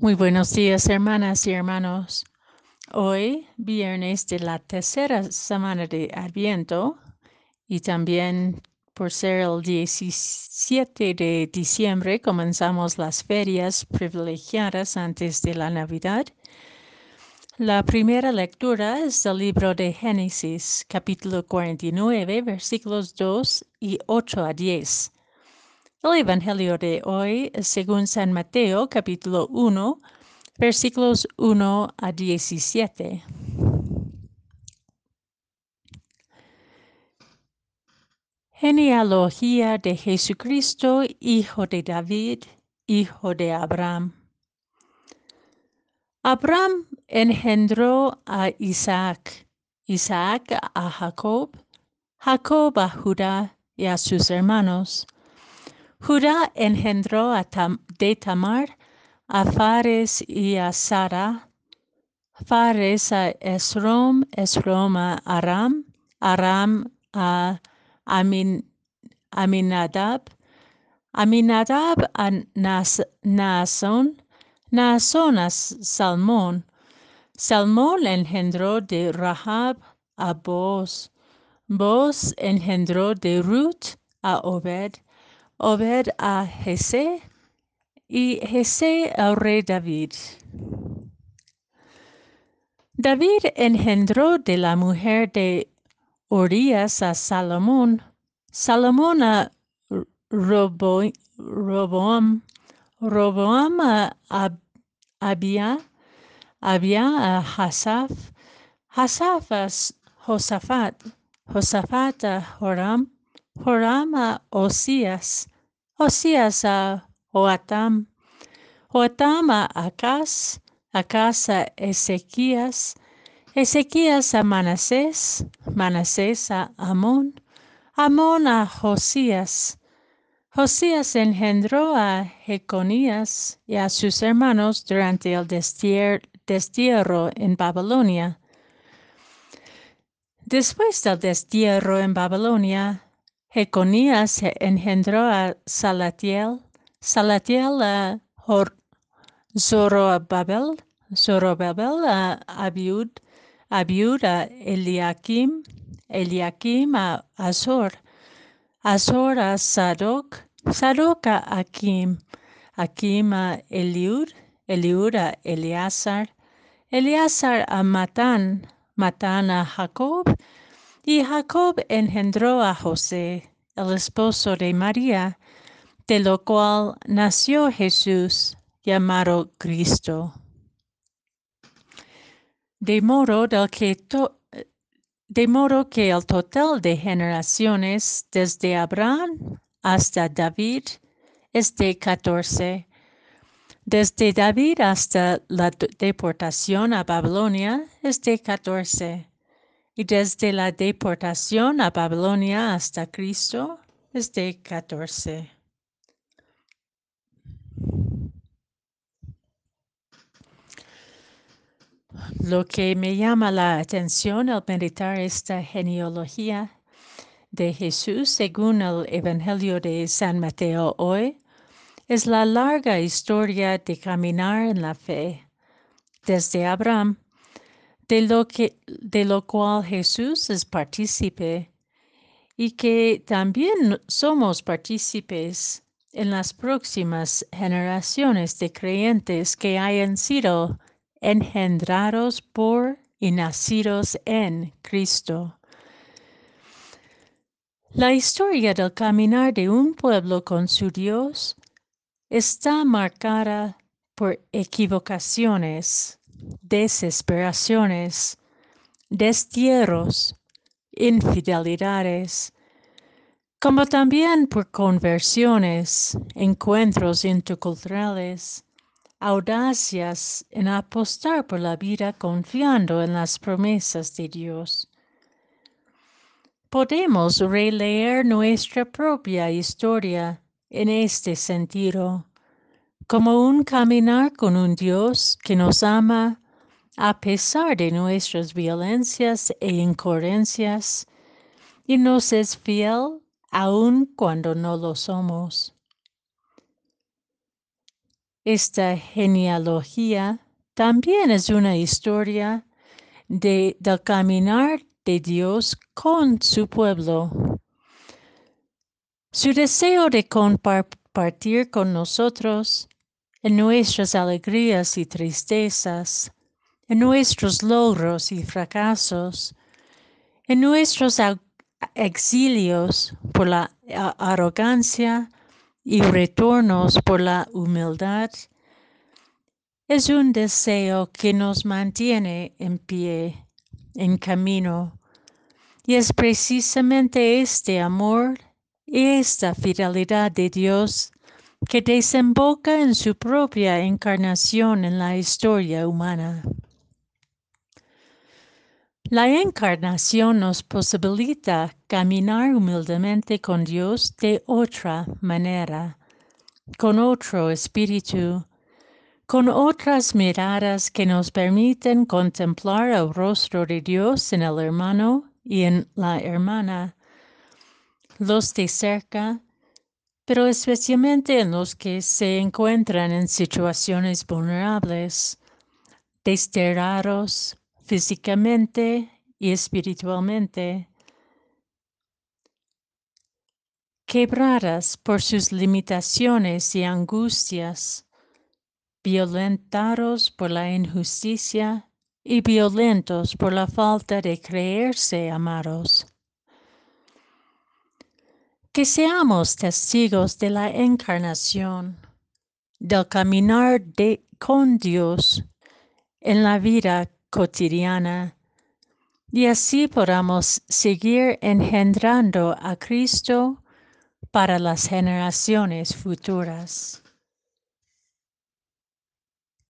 Muy buenos días, hermanas y hermanos. Hoy, viernes de la tercera semana de Adviento, y también por ser el 17 de diciembre, comenzamos las ferias privilegiadas antes de la Navidad. La primera lectura es del libro de Génesis, capítulo 49, versículos 2 y 8 a 10. El Evangelio de hoy según San Mateo, capítulo 1, versículos 1 a 17. Genealogía de Jesucristo, hijo de David, hijo de Abraham. Abraham engendró a Isaac, Isaac a Jacob, Jacob a Judá y a sus hermanos. Judá engendró a de Tamar a Fares y a Sara, Fares a Esrom, Esrom a Aram, Aram a Amin, Aminadab, Aminadab a Nas, Naasón a Salmón, Salmón engendró de Rahab a Boz, Boz engendró de Ruth a Obed, Obed a Jesé y Jesé al rey David. David engendró de la mujer de Urias a Salomón, Salomón a Roboam, Roboam a Abia, Abia a Hasaf, Hasaf a Josafat, Josafat a Joram, Joram a Osías, Osías a Joatam, Joatam a Acaz, Acaz a Ezequías, Ezequías a Manasés, Manasés a Amón, Amón a Josías. Josías engendró a Jeconías y a sus hermanos durante el destierro en Babilonia. Después del destierro en Babilonia, Jeconías engendró a Salatiel, Salatiel a Zorobabel, Zorobabel a Abiud, Abiud a Eliakim, Eliakim a Azor, Azor a Sadoc, Sadoc a Akim, Akim a Eliud, Eliud a Eleazar, Eleazar a Matán, Matán a Jacob, y Jacob engendró a José, el esposo de María, de lo cual nació Jesús, llamado Cristo. De modo, que que el total de generaciones desde Abraham hasta David es de catorce. Desde David hasta la deportación a Babilonia es de catorce y desde la deportación a Babilonia hasta Cristo es de 14. Lo que me llama la atención al meditar esta genealogía de Jesús según el Evangelio de San Mateo hoy es la larga historia de caminar en la fe desde Abraham de lo, que, de lo cual Jesús es partícipe y que también somos partícipes en las próximas generaciones de creyentes que hayan sido engendrados por y nacidos en Cristo. La historia del caminar de un pueblo con su Dios está marcada por equivocaciones, desesperaciones, destierros, infidelidades, como también por conversiones, encuentros interculturales, audacias en apostar por la vida confiando en las promesas de Dios. Podemos releer nuestra propia historia en este sentido como un caminar con un Dios que nos ama a pesar de nuestras violencias e incoherencias y nos es fiel aun cuando no lo somos. esta genealogía también es una historia de, del caminar de Dios con su pueblo. Su deseo de compartir con nosotros en nuestras alegrías y tristezas, en nuestros logros y fracasos, en nuestros exilios por la arrogancia y retornos por la humildad, es un deseo que nos mantiene en pie, en camino, y es precisamente este amor esta fidelidad de Dios que desemboca en su propia encarnación en la historia humana. La encarnación nos posibilita caminar humildemente con Dios de otra manera, con otro espíritu, con otras miradas que nos permiten contemplar el rostro de Dios en el hermano y en la hermana, los de cerca, pero especialmente en los que se encuentran en situaciones vulnerables, desterrados, físicamente y espiritualmente, quebradas por sus limitaciones y angustias, violentados por la injusticia y violentos por la falta de creerse amados. Que seamos testigos de la encarnación, del caminar de, con Dios en la vida cotidiana y así podamos seguir engendrando a Cristo para las generaciones futuras.